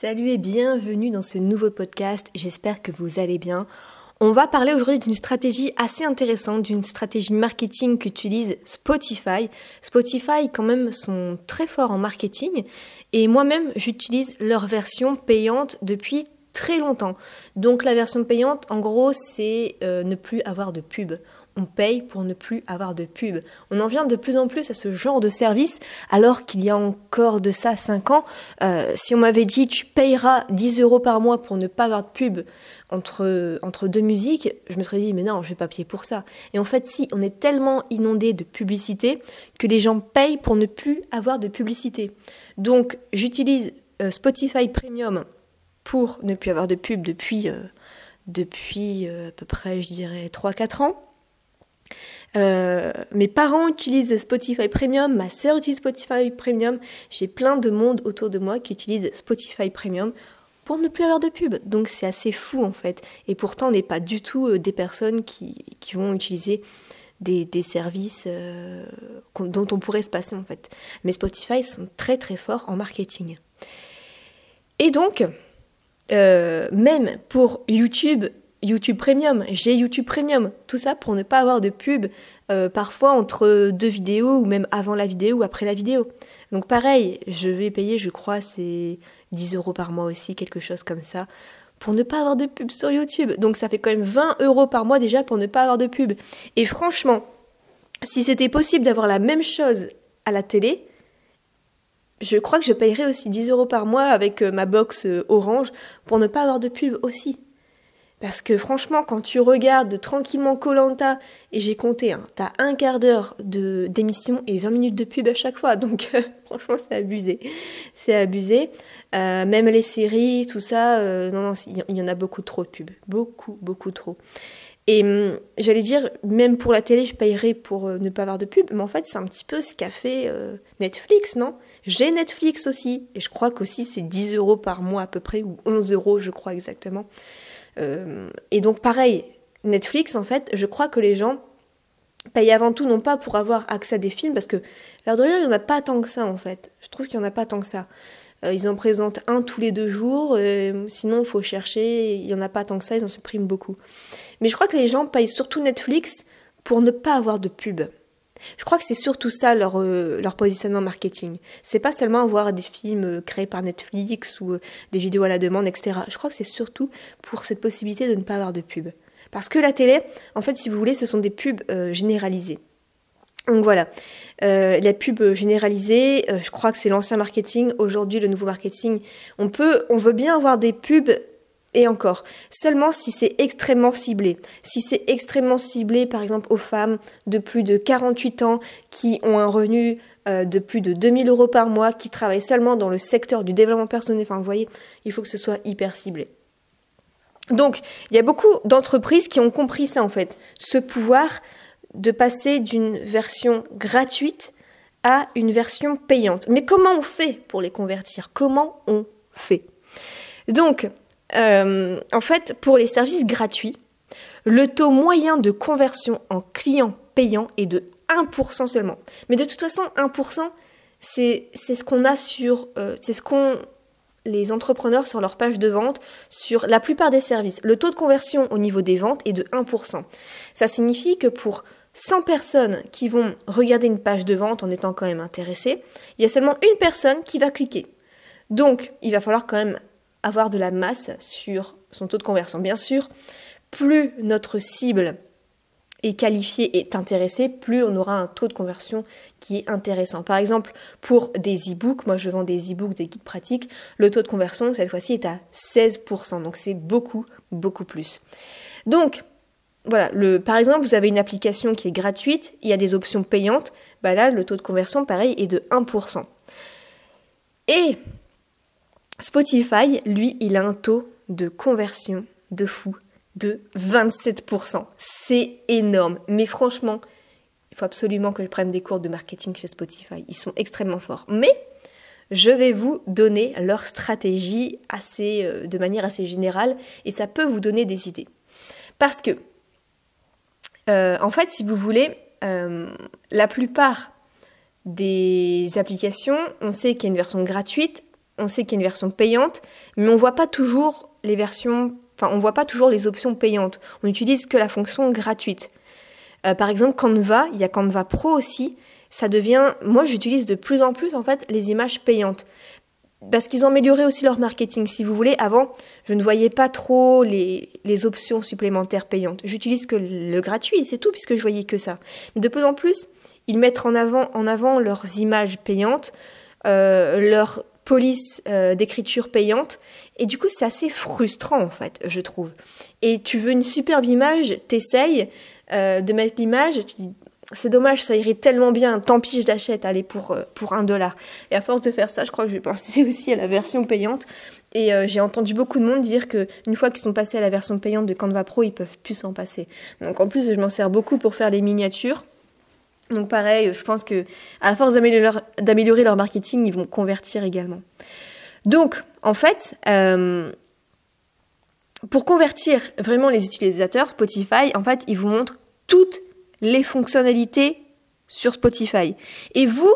Salut et bienvenue dans ce nouveau podcast, j'espère que vous allez bien. On va parler aujourd'hui d'une stratégie assez intéressante, d'une stratégie marketing qu'utilise Spotify. Spotify quand même sont très forts en marketing et moi-même j'utilise leur version payante depuis très longtemps. Donc la version payante en gros c'est euh, ne plus avoir de pub on paye pour ne plus avoir de pub. On en vient de plus en plus à ce genre de service, alors qu'il y a encore de ça 5 ans, euh, si on m'avait dit tu payeras 10 euros par mois pour ne pas avoir de pub entre, deux musiques, je me serais dit mais non, je vais pas payer pour ça. Et en fait, si, on est tellement inondé de publicité que les gens payent pour ne plus avoir de publicité. Donc j'utilise euh, Spotify Premium pour ne plus avoir de pub depuis, euh, depuis à peu près, je dirais, 3-4 ans. Euh, mes parents utilisent Spotify Premium, ma sœur utilise Spotify Premium, j'ai plein de monde autour de moi qui utilisent Spotify Premium pour ne plus avoir de pub. Donc c'est assez fou en fait. Et pourtant on n'est pas du tout euh, des personnes qui, vont utiliser des, services euh, dont on pourrait se passer en fait. Mais Spotify sont très très forts en marketing. Et donc, même pour YouTube YouTube Premium, j'ai YouTube Premium, tout ça pour ne pas avoir de pub euh, parfois entre deux vidéos ou même avant la vidéo ou après la vidéo. Donc pareil, je vais payer, je crois, c'est 10 euros par mois aussi, quelque chose comme ça, pour ne pas avoir de pub sur YouTube. Donc ça fait quand même 20 euros par mois déjà pour ne pas avoir de pub. Et franchement, si c'était possible d'avoir la même chose à la télé, je crois que je payerais aussi 10 euros par mois avec euh, ma box euh, orange pour ne pas avoir de pub aussi. Parce que franchement, quand tu regardes tranquillement Colanta, et j'ai compté, hein, t'as un quart d'heure d'émission et 20 minutes de pub à chaque fois. Donc franchement, c'est abusé. C'est abusé. Euh, même les séries, tout ça, euh, non, non, il y en a beaucoup trop de pubs. Beaucoup, beaucoup trop. Et hum, j'allais dire, même pour la télé, je payerais pour euh, ne pas avoir de pub. Mais en fait, c'est un petit peu ce qu'a fait Netflix, non? J'ai Netflix aussi. Et je crois qu'aussi, c'est 10 euros par mois à peu près, ou 11 euros, je crois exactement. Euh, et donc pareil, Netflix, en fait, je crois que les gens payent avant tout non pas pour avoir accès à des films, parce que l'air de rien, il n'y en a pas tant que ça, en fait. Je trouve qu'il n'y en a pas tant que ça. Euh, ils en présentent un tous les deux jours, sinon il faut chercher, il n'y en a pas tant que ça, ils en suppriment beaucoup. Mais je crois que les gens payent surtout Netflix pour ne pas avoir de pub. Je crois que c'est surtout ça leur, euh, leur positionnement marketing. C'est pas seulement voir des films euh, créés par Netflix ou euh, des vidéos à la demande, etc. Je crois que c'est surtout pour cette possibilité de ne pas avoir de pub. Parce que la télé, en fait, si vous voulez, ce sont des pubs généralisées. Donc voilà, les pubs généralisées, je crois que c'est l'ancien marketing. Aujourd'hui, le nouveau marketing, on peut, on veut bien avoir des pubs et encore, seulement si c'est extrêmement ciblé. Si c'est extrêmement ciblé, par exemple, aux femmes de plus de 48 ans qui ont un revenu euh, de plus de 2000 euros par mois, qui travaillent seulement dans le secteur du développement personnel, enfin, vous voyez, il faut que ce soit hyper ciblé. Donc, il y a beaucoup d'entreprises qui ont compris ça, en fait, ce pouvoir de passer d'une version gratuite à une version payante. Mais comment on fait pour les convertir? Comment on fait? Donc, euh, en fait, pour les services gratuits, le taux moyen de conversion en client payant est de 1% seulement. Mais de toute façon, 1%, c'est ce qu'on a sur... Euh, c'est ce qu'on les entrepreneurs sur leur page de vente sur la plupart des services. Le taux de conversion au niveau des ventes est de 1%. Ça signifie que pour 100 personnes qui vont regarder une page de vente en étant quand même intéressées, il y a seulement une personne qui va cliquer. Donc, il va falloir quand même avoir de la masse sur son taux de conversion. Bien sûr, plus notre cible est qualifiée, est intéressée, plus on aura un taux de conversion qui est intéressant. Par exemple, pour des e-books, moi je vends des e-books, des guides pratiques, le taux de conversion cette fois-ci est à 16%, donc c'est beaucoup, beaucoup plus. Donc, voilà, par exemple, vous avez une application qui est gratuite, il y a des options payantes, bah là, le taux de conversion, pareil, est de 1%. Et Spotify, lui, il a un taux de conversion de fou de 27%. C'est énorme. Mais franchement, il faut absolument que je prenne des cours de marketing chez Spotify. Ils sont extrêmement forts. Mais je vais vous donner leur stratégie assez, euh, de manière assez générale et ça peut vous donner des idées. Parce que, euh, en fait, si vous voulez, euh, la plupart des applications, on sait qu'il y a une version gratuite on sait qu'il y a une version payante, mais on voit pas toujours les versions, on voit pas toujours les options payantes. On utilise que la fonction gratuite. Euh, par exemple, Canva, il y a Canva Pro aussi. Ça devient, moi j'utilise de plus en plus en fait les images payantes parce qu'ils ont amélioré aussi leur marketing. Si vous voulez, avant, je ne voyais pas trop les, options supplémentaires payantes. J'utilise que le gratuit, c'est tout, puisque je voyais que ça. Mais de plus en plus, ils mettent en avant, leurs images payantes, euh, leur police euh, d'écriture payante. Et du coup, c'est assez frustrant, en fait, je trouve. Et tu veux une superbe image, t'essayes euh, de mettre l'image, tu dis, c'est dommage, ça irait tellement bien, tant pis, je l'achète, allez, pour, euh, pour un dollar. Et à force de faire ça, je crois que je vais penser aussi à la version payante. Et j'ai entendu beaucoup de monde dire que une fois qu'ils sont passés à la version payante de Canva Pro, ils peuvent plus s'en passer. Donc en plus, je m'en sers beaucoup pour faire les miniatures. Donc pareil, je pense que à force d'améliorer leur marketing, ils vont convertir également. Donc, en fait, euh, pour convertir vraiment les utilisateurs, Spotify, en fait, ils vous montrent toutes les fonctionnalités sur Spotify. Et vous,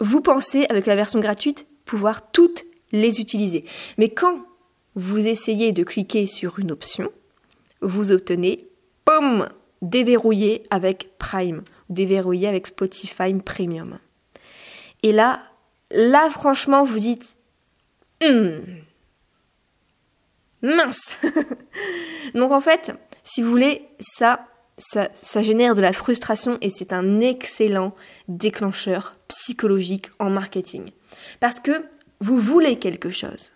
vous pensez, avec la version gratuite, pouvoir toutes les utiliser. Mais quand vous essayez de cliquer sur une option, vous obtenez, pomme, déverrouillé avec Prime, déverrouillé avec Spotify Premium. Et là, là franchement, vous dites, hmm, mince. Donc en fait, si vous voulez, ça, ça, génère de la frustration et c'est un excellent déclencheur psychologique en marketing. Parce que vous voulez quelque chose.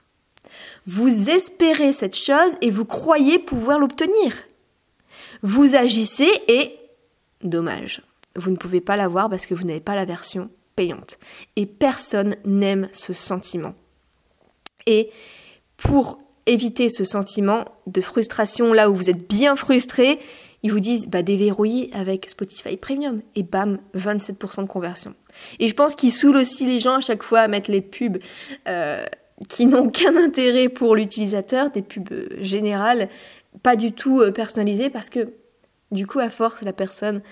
Vous espérez cette chose et vous croyez pouvoir l'obtenir. Vous agissez et, dommage, vous ne pouvez pas l'avoir parce que vous n'avez pas la version payante. Et personne n'aime ce sentiment. Et pour éviter ce sentiment de frustration là où vous êtes bien frustré, ils vous disent bah déverrouiller avec Spotify Premium et bam 27% de conversion. Et je pense qu'ils saoulent aussi les gens à chaque fois à mettre les pubs euh, qui n'ont qu'un intérêt pour l'utilisateur, des pubs euh, générales, pas du tout euh, personnalisées parce que du coup à force la personne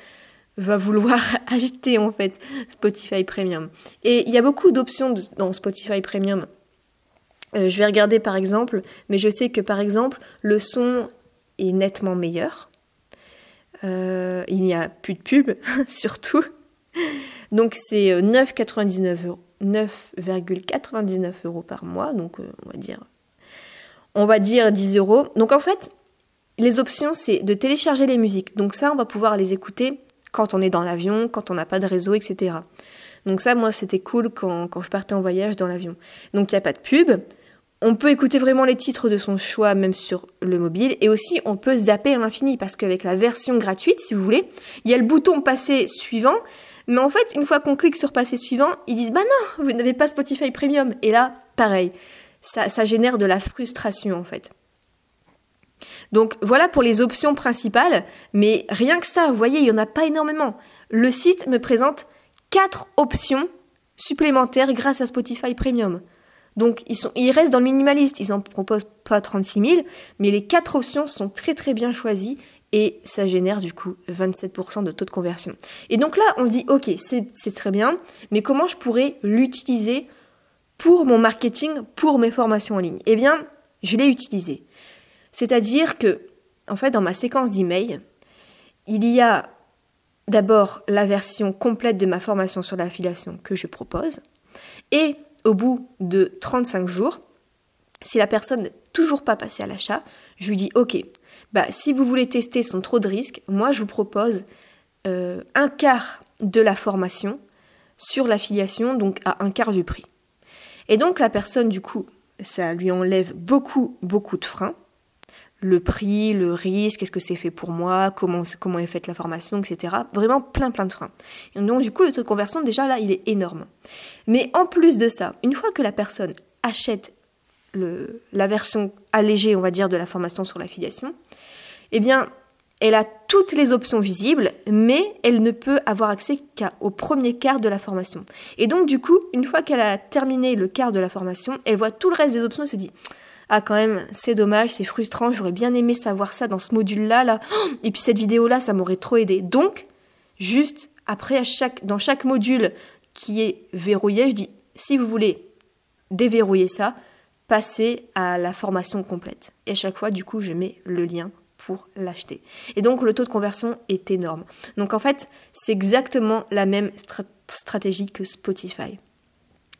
va vouloir acheter en fait Spotify Premium. Et il y a beaucoup d'options dans Spotify Premium. je vais regarder par exemple, mais je sais que par exemple le son est nettement meilleur. Euh, il n'y a plus de pub, surtout. Donc c'est 9,99 euh, euros. 9,99 euros par mois, donc euh, on va dire on va dire 10 euros. Donc en fait, les options, c'est de télécharger les musiques. Donc ça, on va pouvoir les écouter quand on est dans l'avion, quand on n'a pas de réseau, etc. Donc ça, moi, c'était cool quand, quand, je partais en voyage dans l'avion. Donc il n'y a pas de pub. On peut écouter vraiment les titres de son choix même sur le mobile et aussi on peut zapper à l'infini parce qu'avec la version gratuite, si vous voulez, il y a le bouton passer suivant, mais en fait, une fois qu'on clique sur passer suivant, ils disent bah non, vous n'avez pas Spotify Premium et là, pareil, ça, ça génère de la frustration en fait. Donc voilà pour les options principales, mais rien que ça, vous voyez, il n'y en a pas énormément. Le site me présente quatre options supplémentaires grâce à Spotify Premium. Donc ils, sont, ils restent dans le minimaliste, ils en proposent pas 36 000, mais les quatre options sont très très bien choisies et ça génère du coup 27% de taux de conversion. Et donc là, on se dit, ok, c'est très bien, mais comment je pourrais l'utiliser pour mon marketing, pour mes formations en ligne? Eh bien, je l'ai utilisé. C'est-à-dire que, en fait, dans ma séquence d'email, il y a d'abord la version complète de ma formation sur l'affiliation que je propose, et au bout de 35 jours, si la personne n'est toujours pas passée à l'achat, je lui dis ok, bah si vous voulez tester sans trop de risques, moi je vous propose euh, un quart de la formation sur l'affiliation, donc à un quart du prix. Et donc la personne du coup, ça lui enlève beaucoup beaucoup de freins le prix, le risque, est-ce que c'est fait pour moi, comment, comment est faite la formation, etc. Vraiment plein plein de freins. Et donc du coup, le taux de conversion, déjà là, il est énorme. Mais en plus de ça, une fois que la personne achète le, la version allégée, on va dire, de la formation sur l'affiliation, eh bien, elle a toutes les options visibles, mais elle ne peut avoir accès qu'au premier quart de la formation. Et donc, du coup, une fois qu'elle a terminé le quart de la formation, elle voit tout le reste des options et se dit ah quand même, c'est dommage, c'est frustrant, j'aurais bien aimé savoir ça dans ce module-là, là. Et puis cette vidéo-là, ça m'aurait trop aidé. Donc, juste après, dans chaque module qui est verrouillé, je dis, si vous voulez déverrouiller ça, passer à la formation complète. Et à chaque fois, du coup, je mets le lien pour l'acheter. Et donc, le taux de conversion est énorme. Donc, en fait, c'est exactement la même stratégie que Spotify.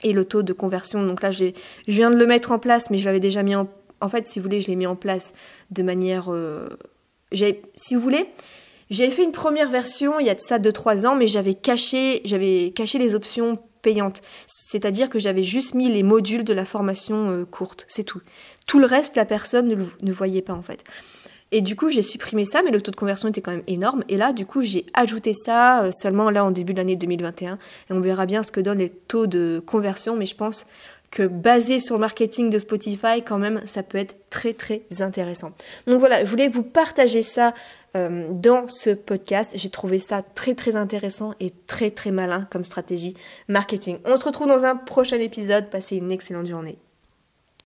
Et le taux de conversion, donc là, je viens de le mettre en place, mais je l'avais déjà mis en... En fait, si vous voulez, je l'ai mis en place de manière... Euh, si vous voulez, j'avais fait une première version il y a de ça 2-3 ans, mais j'avais caché, caché les options payantes. C'est-à-dire que j'avais juste mis les modules de la formation euh, courte, c'est tout. Tout le reste, la personne ne, ne voyait pas en fait. Et du coup, j'ai supprimé ça, mais le taux de conversion était quand même énorme. Et là, du coup, j'ai ajouté ça euh, seulement là en début de l'année 2021. Et on verra bien ce que donnent les taux de conversion. Mais je pense que basé sur le marketing de Spotify, quand même, ça peut être très très intéressant. Donc voilà, je voulais vous partager ça euh, dans ce podcast. J'ai trouvé ça très très intéressant et très très malin comme stratégie marketing. On se retrouve dans un prochain épisode. Passez une excellente journée.